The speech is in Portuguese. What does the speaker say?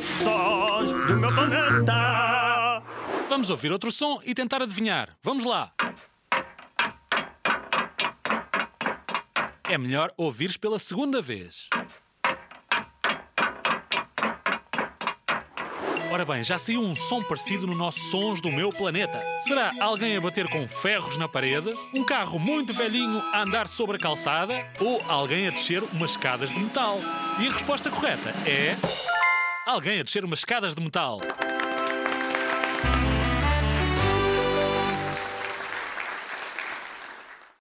Sons do meu planeta. Vamos ouvir outro som e tentar adivinhar. Vamos lá. É melhor ouvires pela segunda vez. Ora bem, já saiu um som parecido no nosso Sons do Meu Planeta. Será alguém a bater com ferros na parede? Um carro muito velhinho a andar sobre a calçada? Ou alguém a descer umas escadas de metal? E a resposta correta é. Alguém a descer umas escadas de metal.